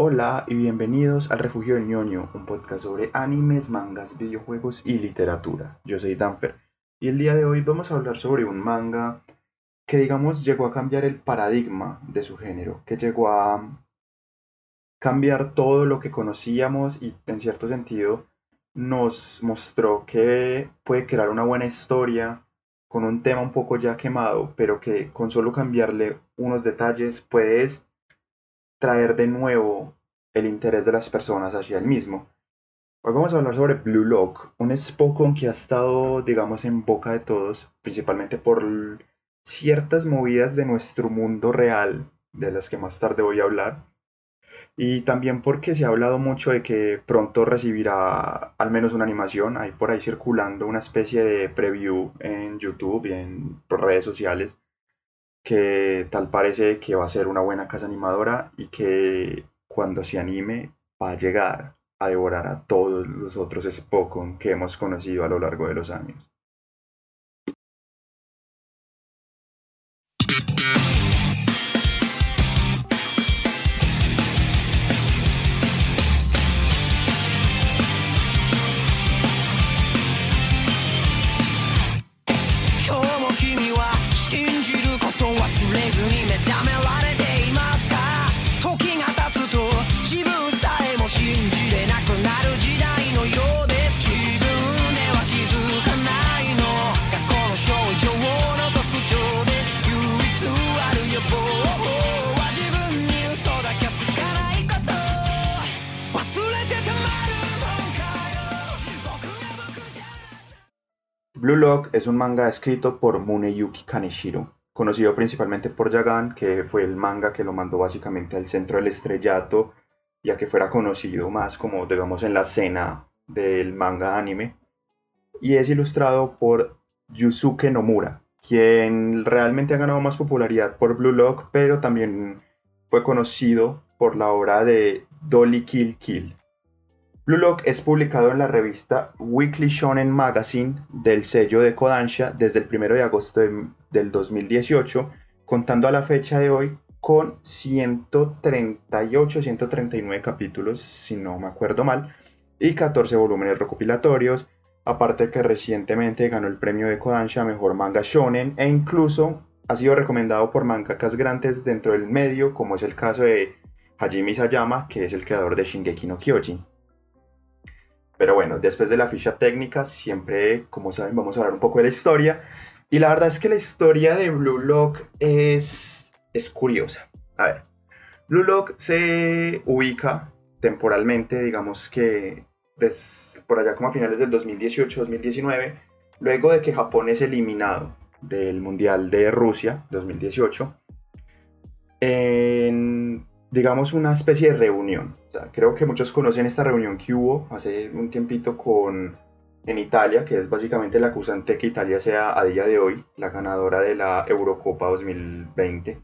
Hola y bienvenidos al Refugio del ñoño, un podcast sobre animes, mangas, videojuegos y literatura. Yo soy Damper y el día de hoy vamos a hablar sobre un manga que digamos llegó a cambiar el paradigma de su género, que llegó a cambiar todo lo que conocíamos y en cierto sentido nos mostró que puede crear una buena historia con un tema un poco ya quemado, pero que con solo cambiarle unos detalles puedes traer de nuevo el interés de las personas hacia el mismo. Hoy vamos a hablar sobre Blue Lock, un Spokon que ha estado, digamos, en boca de todos, principalmente por ciertas movidas de nuestro mundo real, de las que más tarde voy a hablar, y también porque se ha hablado mucho de que pronto recibirá al menos una animación, hay por ahí circulando una especie de preview en YouTube y en redes sociales que tal parece que va a ser una buena casa animadora y que cuando se anime va a llegar a devorar a todos los otros Spokon que hemos conocido a lo largo de los años. Blue Lock es un manga escrito por Muneyuki Kaneshiro, conocido principalmente por Yagan, que fue el manga que lo mandó básicamente al centro del estrellato, ya que fuera conocido más como, digamos, en la escena del manga anime. Y es ilustrado por Yusuke Nomura, quien realmente ha ganado más popularidad por Blue Lock, pero también fue conocido por la obra de Dolly Kill Kill, Blue Lock es publicado en la revista Weekly Shonen Magazine del sello de Kodansha desde el 1 de agosto del 2018, contando a la fecha de hoy con 138, 139 capítulos, si no me acuerdo mal, y 14 volúmenes recopilatorios, aparte que recientemente ganó el premio de Kodansha Mejor Manga Shonen e incluso ha sido recomendado por mangakas grandes dentro del medio, como es el caso de Hajime Isayama, que es el creador de Shingeki no Kyojin. Pero bueno, después de la ficha técnica, siempre, como saben, vamos a hablar un poco de la historia. Y la verdad es que la historia de Blue Lock es, es curiosa. A ver, Blue Lock se ubica temporalmente, digamos que por allá como a finales del 2018-2019, luego de que Japón es eliminado del Mundial de Rusia 2018, en digamos, una especie de reunión. Creo que muchos conocen esta reunión que hubo hace un tiempito con, en Italia, que es básicamente la acusante que Italia sea a día de hoy la ganadora de la Eurocopa 2020,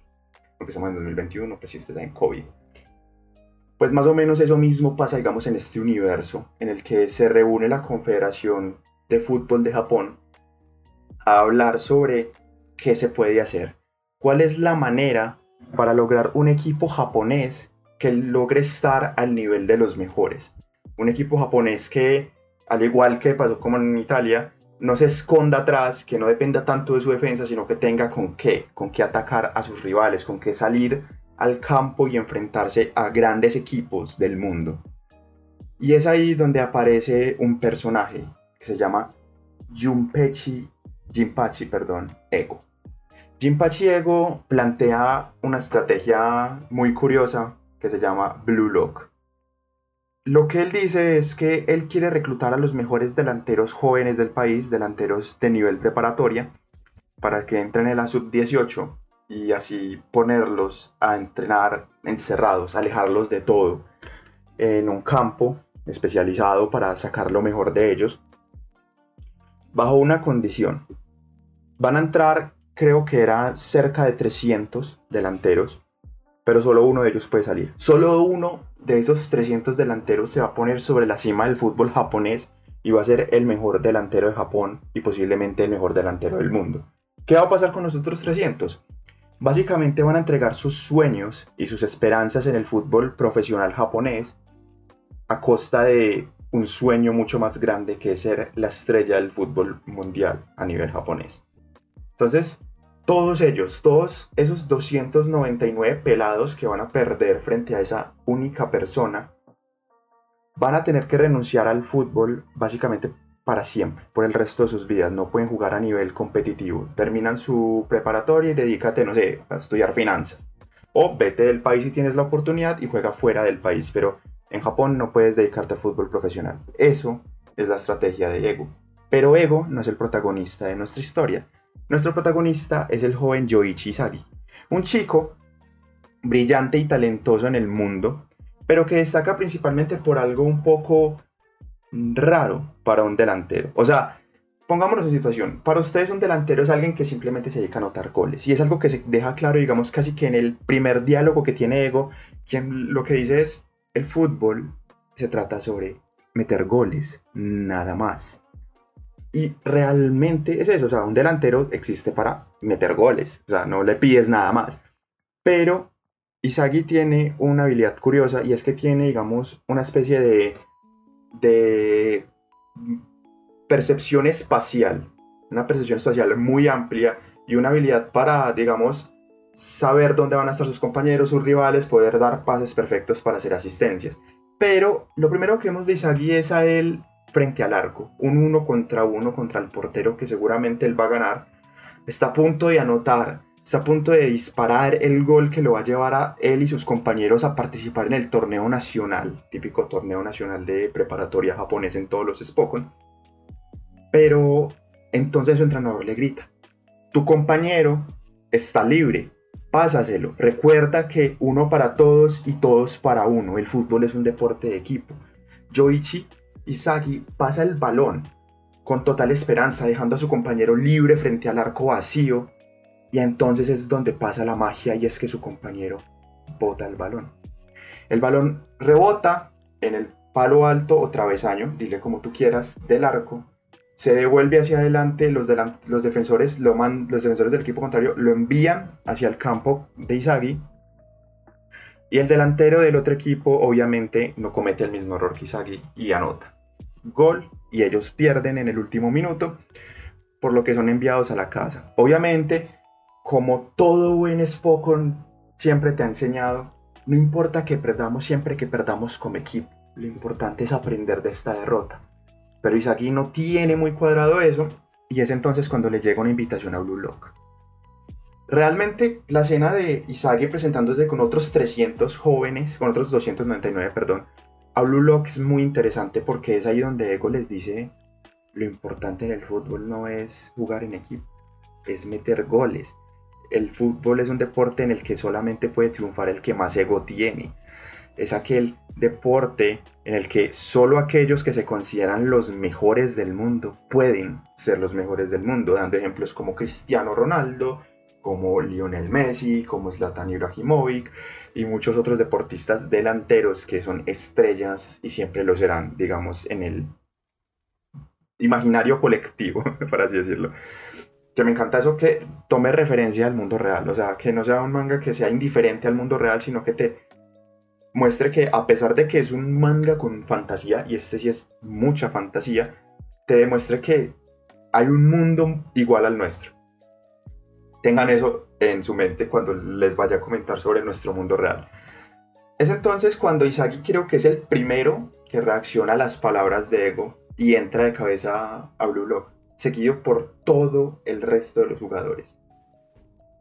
porque estamos en 2021, pues si usted está en COVID. Pues más o menos eso mismo pasa, digamos, en este universo, en el que se reúne la Confederación de Fútbol de Japón a hablar sobre qué se puede hacer, cuál es la manera para lograr un equipo japonés que logre estar al nivel de los mejores. Un equipo japonés que, al igual que pasó como en Italia, no se esconda atrás, que no dependa tanto de su defensa, sino que tenga con qué, con qué atacar a sus rivales, con qué salir al campo y enfrentarse a grandes equipos del mundo. Y es ahí donde aparece un personaje que se llama Junpechi, Jinpachi, perdón, Ego. Jim Pachiego plantea una estrategia muy curiosa que se llama Blue Lock. Lo que él dice es que él quiere reclutar a los mejores delanteros jóvenes del país, delanteros de nivel preparatoria, para que entren en la sub-18 y así ponerlos a entrenar encerrados, alejarlos de todo, en un campo especializado para sacar lo mejor de ellos, bajo una condición. Van a entrar creo que era cerca de 300 delanteros, pero solo uno de ellos puede salir. Solo uno de esos 300 delanteros se va a poner sobre la cima del fútbol japonés y va a ser el mejor delantero de Japón y posiblemente el mejor delantero del mundo. ¿Qué va a pasar con los otros 300? Básicamente van a entregar sus sueños y sus esperanzas en el fútbol profesional japonés a costa de un sueño mucho más grande que es ser la estrella del fútbol mundial a nivel japonés. Entonces, todos ellos, todos esos 299 pelados que van a perder frente a esa única persona, van a tener que renunciar al fútbol básicamente para siempre, por el resto de sus vidas. No pueden jugar a nivel competitivo. Terminan su preparatoria y dedícate, no sé, a estudiar finanzas. O vete del país si tienes la oportunidad y juega fuera del país. Pero en Japón no puedes dedicarte al fútbol profesional. Eso es la estrategia de Ego. Pero Ego no es el protagonista de nuestra historia. Nuestro protagonista es el joven Yoichi Isagi, un chico brillante y talentoso en el mundo, pero que destaca principalmente por algo un poco raro para un delantero. O sea, pongámonos en situación, para ustedes un delantero es alguien que simplemente se dedica a anotar goles. Y es algo que se deja claro, digamos, casi que en el primer diálogo que tiene Ego, quien lo que dice es, el fútbol se trata sobre meter goles, nada más. Y realmente es eso, o sea, un delantero existe para meter goles, o sea, no le pides nada más. Pero Isagi tiene una habilidad curiosa y es que tiene, digamos, una especie de, de percepción espacial, una percepción espacial muy amplia y una habilidad para, digamos, saber dónde van a estar sus compañeros, sus rivales, poder dar pases perfectos para hacer asistencias. Pero lo primero que vemos de Isagi es a él frente al arco, un uno contra uno contra el portero que seguramente él va a ganar. Está a punto de anotar, está a punto de disparar el gol que lo va a llevar a él y sus compañeros a participar en el torneo nacional, típico torneo nacional de preparatoria japonés en todos los Spokon. Pero entonces su entrenador le grita, tu compañero está libre, pásaselo. Recuerda que uno para todos y todos para uno. El fútbol es un deporte de equipo. Yoichi Isagi pasa el balón con total esperanza, dejando a su compañero libre frente al arco vacío. Y entonces es donde pasa la magia y es que su compañero bota el balón. El balón rebota en el palo alto o travesaño, dile como tú quieras, del arco se devuelve hacia adelante, los, defensores, lo los defensores del equipo contrario lo envían hacia el campo de Isagi y el delantero del otro equipo obviamente no comete el mismo error que Isagi y anota. Gol y ellos pierden en el último minuto por lo que son enviados a la casa. Obviamente, como todo buen Spokon siempre te ha enseñado, no importa que perdamos siempre que perdamos como equipo, lo importante es aprender de esta derrota. Pero Isagi no tiene muy cuadrado eso y es entonces cuando le llega una invitación a Blue Lock. Realmente la escena de Isagi presentándose con otros 300 jóvenes, con otros 299, perdón, a Blue Lock es muy interesante porque es ahí donde Ego les dice lo importante en el fútbol no es jugar en equipo, es meter goles. El fútbol es un deporte en el que solamente puede triunfar el que más ego tiene. Es aquel deporte en el que solo aquellos que se consideran los mejores del mundo pueden ser los mejores del mundo, dando ejemplos como Cristiano Ronaldo, como Lionel Messi, como Zlatan Ibrahimovic y muchos otros deportistas delanteros que son estrellas y siempre lo serán, digamos, en el imaginario colectivo, por así decirlo. Que me encanta eso que tome referencia al mundo real, o sea, que no sea un manga que sea indiferente al mundo real, sino que te muestre que a pesar de que es un manga con fantasía, y este sí es mucha fantasía, te demuestre que hay un mundo igual al nuestro. Tengan eso en su mente cuando les vaya a comentar sobre nuestro mundo real. Es entonces cuando Isagi creo que es el primero que reacciona a las palabras de Ego y entra de cabeza a Blue Lock, seguido por todo el resto de los jugadores.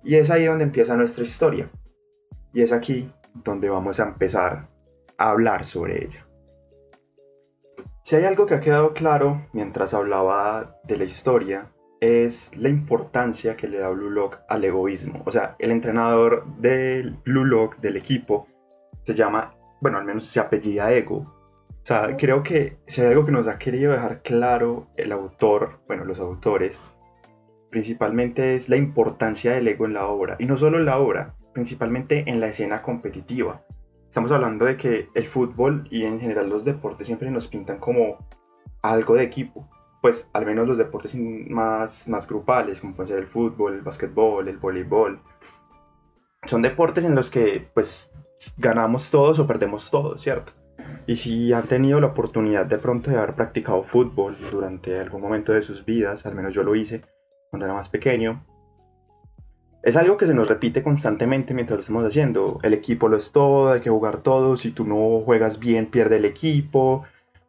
Y es ahí donde empieza nuestra historia. Y es aquí donde vamos a empezar a hablar sobre ella. Si hay algo que ha quedado claro mientras hablaba de la historia, es la importancia que le da Blue Lock al egoísmo. O sea, el entrenador del Blue Lock, del equipo, se llama, bueno, al menos se apellida Ego. O sea, creo que si hay algo que nos ha querido dejar claro el autor, bueno, los autores, principalmente es la importancia del ego en la obra. Y no solo en la obra, principalmente en la escena competitiva. Estamos hablando de que el fútbol y en general los deportes siempre nos pintan como algo de equipo. Pues al menos los deportes más, más grupales, como puede ser el fútbol, el básquetbol, el voleibol. son deportes en los que pues ganamos todos o perdemos todos, ¿cierto? Y si han tenido la oportunidad de pronto de haber practicado fútbol durante algún momento de sus vidas, al menos yo lo hice cuando era más pequeño, es algo que se nos repite constantemente mientras lo estamos haciendo. El equipo lo es todo, hay que jugar todo, si tú no juegas bien pierde el equipo,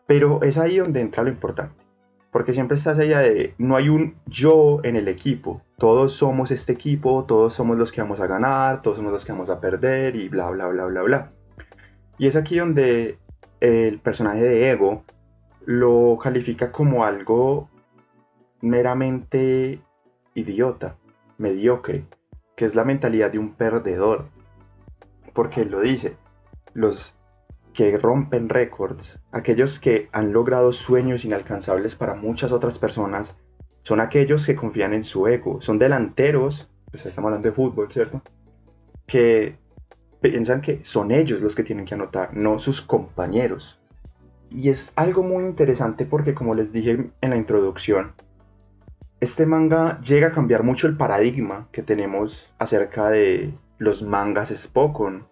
pero es ahí donde entra lo importante. Porque siempre está esa idea de no hay un yo en el equipo. Todos somos este equipo, todos somos los que vamos a ganar, todos somos los que vamos a perder y bla, bla, bla, bla, bla. Y es aquí donde el personaje de Ego lo califica como algo meramente idiota, mediocre, que es la mentalidad de un perdedor. Porque él lo dice, los que rompen récords, aquellos que han logrado sueños inalcanzables para muchas otras personas, son aquellos que confían en su ego, son delanteros, pues estamos hablando de fútbol, ¿cierto? Que piensan que son ellos los que tienen que anotar, no sus compañeros. Y es algo muy interesante porque como les dije en la introducción, este manga llega a cambiar mucho el paradigma que tenemos acerca de los mangas Spokon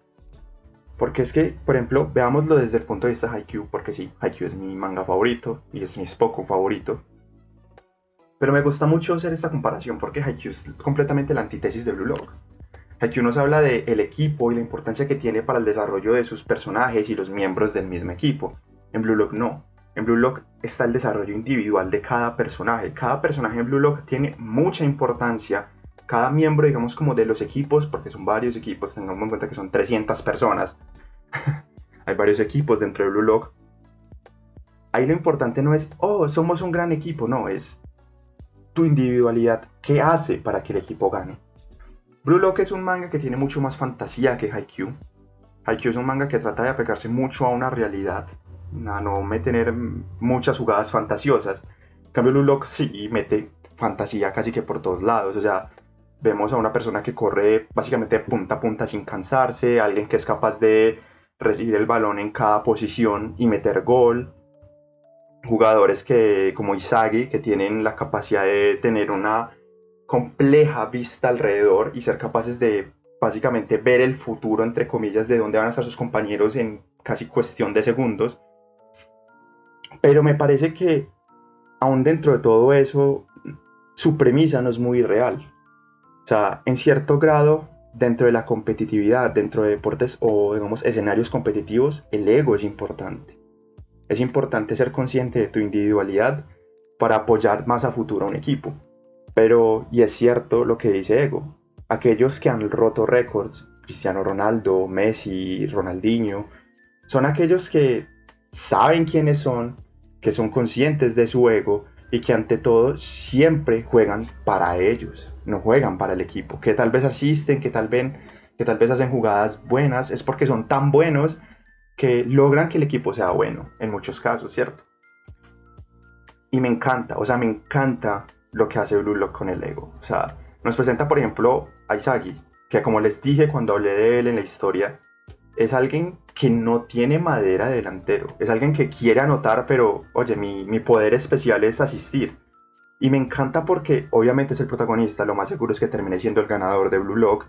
porque es que, por ejemplo, veámoslo desde el punto de vista de Haikyuu, porque sí, Haikyuu es mi manga favorito y es mi Spoko favorito. Pero me gusta mucho hacer esta comparación porque Haikyuu es completamente la antítesis de Blue Lock. Haikyuu nos habla del el equipo y la importancia que tiene para el desarrollo de sus personajes y los miembros del mismo equipo. En Blue Lock no. En Blue Lock está el desarrollo individual de cada personaje. Cada personaje en Blue Lock tiene mucha importancia. Cada miembro, digamos, como de los equipos, porque son varios equipos, tengamos en cuenta que son 300 personas, hay varios equipos dentro de Blue Lock. Ahí lo importante no es, oh, somos un gran equipo, no, es tu individualidad, qué hace para que el equipo gane. Blue Lock es un manga que tiene mucho más fantasía que Haikyuu. Haikyuu es un manga que trata de apegarse mucho a una realidad, a no meter muchas jugadas fantasiosas. En cambio, Blue Lock sí mete fantasía casi que por todos lados, o sea, vemos a una persona que corre básicamente punta a punta sin cansarse, alguien que es capaz de recibir el balón en cada posición y meter gol. Jugadores que, como Isagi, que tienen la capacidad de tener una compleja vista alrededor y ser capaces de básicamente ver el futuro, entre comillas, de dónde van a estar sus compañeros en casi cuestión de segundos. Pero me parece que, aún dentro de todo eso, su premisa no es muy real. O sea, en cierto grado, dentro de la competitividad, dentro de deportes o digamos escenarios competitivos, el ego es importante. Es importante ser consciente de tu individualidad para apoyar más a futuro a un equipo. Pero, y es cierto lo que dice Ego, aquellos que han roto récords, Cristiano Ronaldo, Messi, Ronaldinho, son aquellos que saben quiénes son, que son conscientes de su ego y que ante todo siempre juegan para ellos, no juegan para el equipo, que tal vez asisten, que tal vez, que tal vez hacen jugadas buenas, es porque son tan buenos que logran que el equipo sea bueno, en muchos casos, ¿cierto? Y me encanta, o sea, me encanta lo que hace Blue Lock con el ego. O sea, nos presenta, por ejemplo, a Isagi, que como les dije cuando hablé de él en la historia, es alguien que no tiene madera de delantero. Es alguien que quiere anotar, pero oye, mi, mi, poder especial es asistir. Y me encanta porque obviamente es el protagonista, lo más seguro es que termine siendo el ganador de Blue Lock.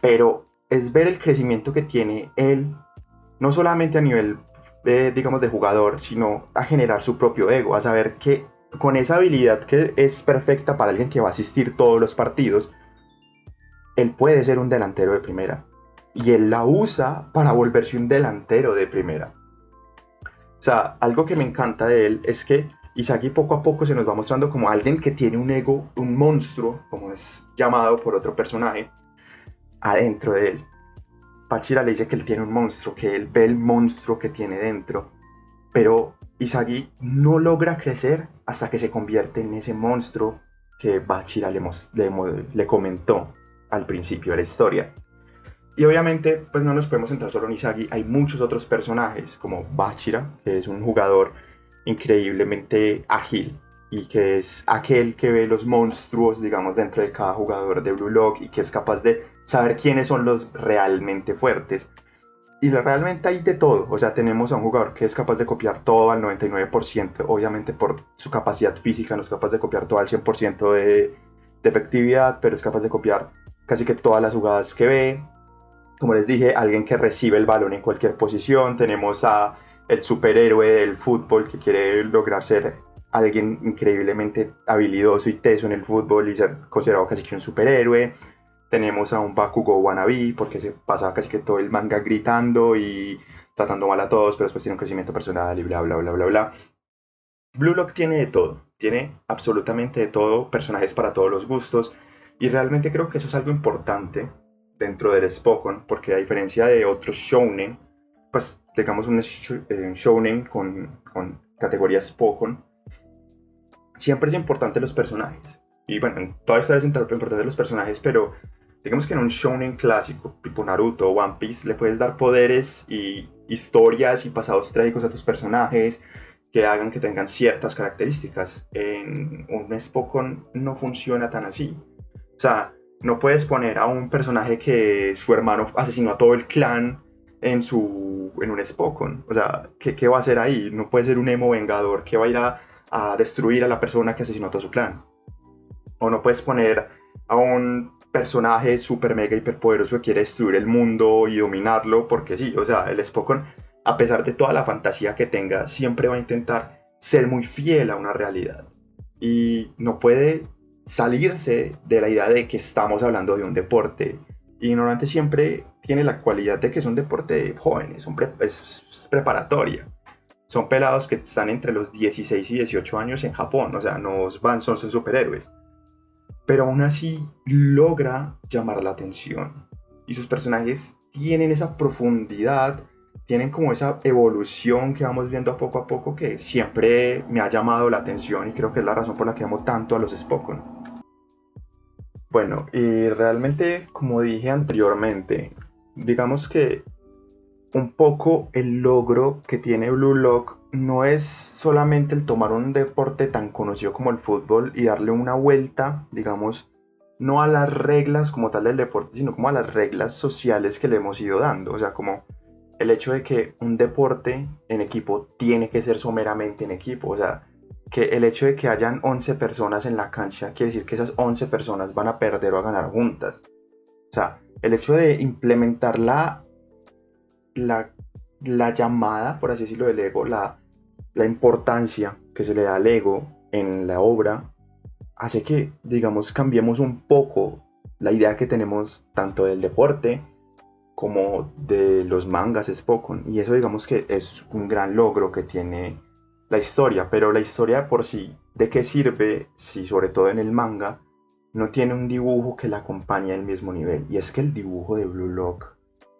Pero es ver el crecimiento que tiene él, no solamente a nivel, eh, digamos, de jugador, sino a generar su propio ego, a saber que con esa habilidad que es perfecta para alguien que va a asistir todos los partidos, él puede ser un delantero de primera y él la usa para volverse un delantero de primera. O sea, algo que me encanta de él es que Isagi poco a poco se nos va mostrando como alguien que tiene un ego, un monstruo, como es llamado por otro personaje, adentro de él. Pachira le dice que él tiene un monstruo, que él ve el monstruo que tiene dentro, pero Isagi no logra crecer hasta que se convierte en ese monstruo que Bachira le, le comentó al principio de la historia. Y obviamente, pues no nos podemos centrar solo en Isagi, hay muchos otros personajes, como Bachira, que es un jugador increíblemente ágil y que es aquel que ve los monstruos, digamos, dentro de cada jugador de Blue Lock y que es capaz de saber quiénes son los realmente fuertes. Y realmente hay de todo, o sea, tenemos a un jugador que es capaz de copiar todo al 99%, obviamente por su capacidad física, no es capaz de copiar todo al 100% de, de efectividad, pero es capaz de copiar casi que todas las jugadas que ve. Como les dije, alguien que recibe el balón en cualquier posición. Tenemos a el superhéroe del fútbol que quiere lograr ser alguien increíblemente habilidoso y teso en el fútbol y ser considerado casi que un superhéroe. Tenemos a un Bakugo wannabe porque se pasa casi que todo el manga gritando y tratando mal a todos, pero después tiene un crecimiento personal y bla, bla, bla, bla, bla. Blue Lock tiene de todo, tiene absolutamente de todo, personajes para todos los gustos y realmente creo que eso es algo importante dentro del Spokon porque a diferencia de otros shounen, pues digamos un eh, shounen con, con categoría Spokon, siempre es importante los personajes. Y bueno, en toda historia es importante los personajes, pero digamos que en un shounen clásico, tipo Naruto o One Piece, le puedes dar poderes y historias y pasados trágicos a tus personajes que hagan que tengan ciertas características. En un Spokon no funciona tan así. O sea, no puedes poner a un personaje que su hermano asesinó a todo el clan en, su, en un Spokon. O sea, ¿qué, ¿qué, va a hacer ahí? No puede ser un emo vengador que va a ir a, destruir a la persona que asesinó a todo su clan. O no puedes poner a un personaje super mega hiperpoderoso que quiere destruir el mundo y dominarlo, porque sí, o sea, el Spokon, a pesar de toda la fantasía que tenga, siempre va a intentar ser muy fiel a una realidad. Y no puede salirse de la idea de que estamos hablando de un deporte. Y normalmente siempre tiene la cualidad de que es un deporte de jóvenes, es preparatoria. Son pelados que están entre los 16 y 18 años en Japón, o sea, no van, son superhéroes pero aún así logra llamar la atención. Y sus personajes tienen esa profundidad, tienen como esa evolución que vamos viendo poco a poco que siempre me ha llamado la atención y creo que es la razón por la que amo tanto a los Spokon. Bueno, y realmente, como dije anteriormente, digamos que un poco el logro que tiene Blue Lock no es solamente el tomar un deporte tan conocido como el fútbol y darle una vuelta, digamos, no a las reglas como tal del deporte, sino como a las reglas sociales que le hemos ido dando. O sea, como el hecho de que un deporte en equipo tiene que ser someramente en equipo. O sea, que el hecho de que hayan 11 personas en la cancha quiere decir que esas 11 personas van a perder o a ganar juntas. O sea, el hecho de implementar la, la, la llamada, por así decirlo, del ego, la, la importancia que se le da al ego en la obra hace que, digamos, cambiemos un poco la idea que tenemos tanto del deporte como de los mangas Spokon. Y eso, digamos, que es un gran logro que tiene la historia. Pero la historia por sí, ¿de qué sirve si, sobre todo en el manga, no tiene un dibujo que la acompañe al mismo nivel? Y es que el dibujo de Blue Lock,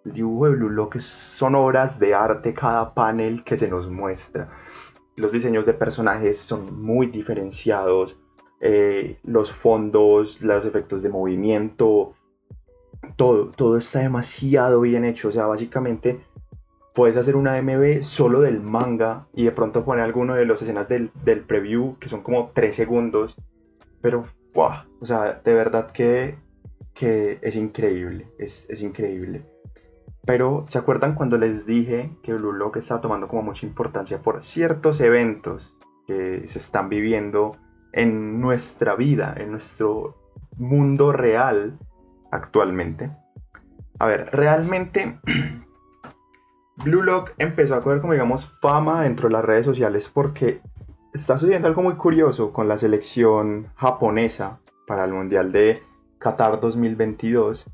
el dibujo de Blue Lock son obras de arte cada panel que se nos muestra los diseños de personajes son muy diferenciados, eh, los fondos, los efectos de movimiento, todo, todo está demasiado bien hecho. O sea, básicamente puedes hacer una MV solo del manga y de pronto poner alguno de las escenas del, preview que son como 3 segundos. Pero, wow, o sea, de verdad que, que es increíble, es, es increíble. Pero, ¿se acuerdan cuando les dije que Blue Lock está tomando como mucha importancia por ciertos eventos que se están viviendo en nuestra vida, en nuestro mundo real actualmente? A ver, realmente Blue Lock empezó a coger como digamos fama dentro de las redes sociales porque está sucediendo algo muy curioso con la selección japonesa para el Mundial de Qatar 2022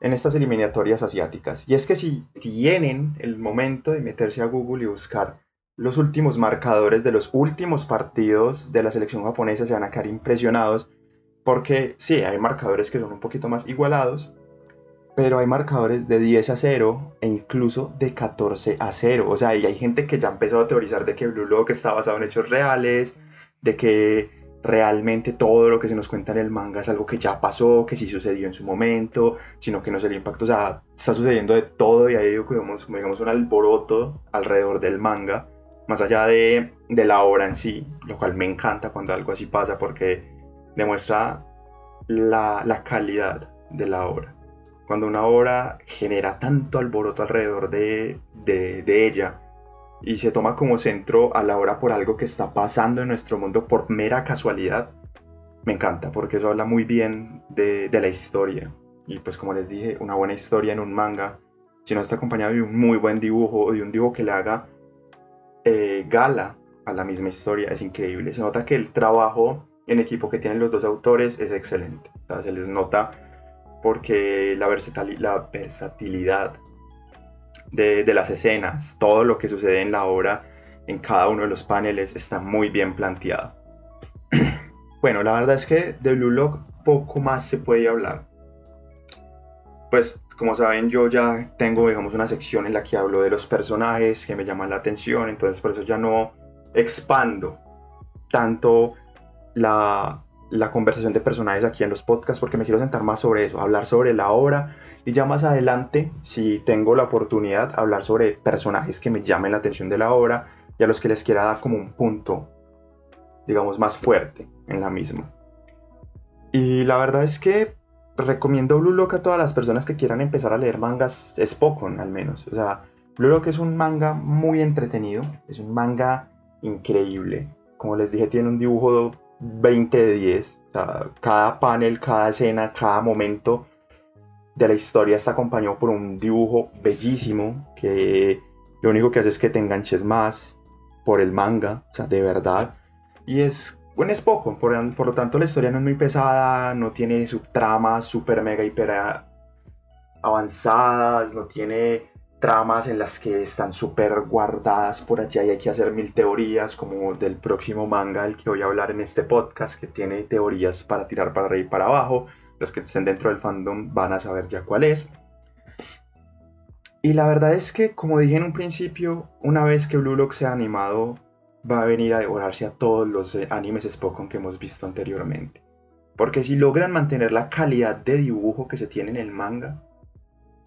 en estas eliminatorias asiáticas. Y es que si tienen el momento de meterse a Google y buscar los últimos marcadores de los últimos partidos de la selección japonesa, se van a quedar impresionados porque sí, hay marcadores que son un poquito más igualados, pero hay marcadores de 10 a 0 e incluso de 14 a 0. O sea, y hay gente que ya empezó a teorizar de que Blue Lock está basado en hechos reales, de que realmente todo lo que se nos cuenta en el manga es algo que ya pasó, que sí sucedió en su momento, sino que no es el impacto, o sea, está sucediendo de todo y hay como digamos un alboroto alrededor del manga, más allá de, de la obra en sí, lo cual me encanta cuando algo así pasa porque demuestra la, la calidad de la obra. Cuando una obra genera tanto alboroto alrededor de, de, de ella, y se toma como centro a la hora por algo que está pasando en nuestro mundo por mera casualidad, me encanta porque eso habla muy bien de, la historia. y pues como les dije, una buena historia en un manga, si no está acompañado de un muy buen dibujo o de un dibujo que le haga eh, gala a la misma historia, es increíble. Se nota que el trabajo en equipo que tienen los dos autores es excelente. se les nota porque la, versatilidad de, de, las escenas, todo lo que sucede en la obra, en cada uno de los paneles, está muy bien planteado. bueno, la verdad es que de Blue Lock poco más se puede hablar. Pues como saben yo ya tengo digamos una sección en la que hablo de los personajes que me llaman la atención, entonces por eso ya no expando tanto la, conversación de personajes aquí en los podcasts porque me quiero sentar más sobre eso, hablar sobre la obra y ya más adelante, si tengo la oportunidad, hablar sobre personajes que me llamen la atención de la obra y a los que les quiera dar como un punto, digamos, más fuerte en la misma. Y la verdad es que recomiendo Blue Lock a todas las personas que quieran empezar a leer mangas es poco al menos. O sea, Blue Lock es un manga muy entretenido, es un manga increíble. Como les dije, tiene un dibujo 20 de 10. cada panel, cada escena, cada momento de la historia está acompañado por un dibujo bellísimo que lo único que hace es que te enganches más por el manga, o sea, de verdad. Y es, bueno, es poco, por, lo tanto la historia no es muy pesada, no tiene subtramas super mega hiper avanzadas, no tiene tramas en las que están súper guardadas por allá y hay que hacer mil teorías, como del próximo manga del que voy a hablar en este podcast, que tiene teorías para tirar para arriba y para abajo. Los que estén dentro del fandom van a saber ya cuál es. Y la verdad es que, como dije en un principio, una vez que Blue Lock sea animado, va a venir a devorarse a todos los eh, animes Spokon que hemos visto anteriormente. Porque si logran mantener la calidad de dibujo que se tiene en el manga,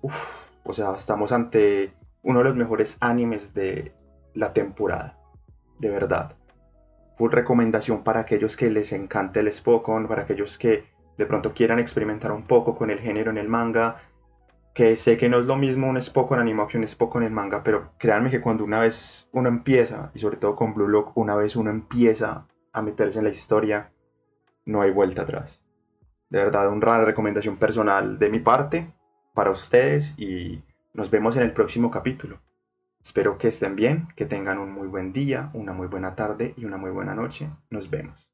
uff o sea, estamos ante uno de los mejores animes de la temporada. De verdad. Full recomendación para aquellos que les encante el Spokon, para aquellos que de pronto quieran experimentar un poco con el género en el manga. Que sé que no es lo mismo un Spokon animado que un Spokon en manga, pero créanme que cuando una vez uno empieza, y sobre todo con Blue Lock, una vez uno empieza a meterse en la historia, no hay vuelta atrás. De verdad, una recomendación personal de mi parte para ustedes y nos vemos en el próximo capítulo. Espero que estén bien, que tengan un muy buen día, una muy buena tarde y una muy buena noche. Nos vemos.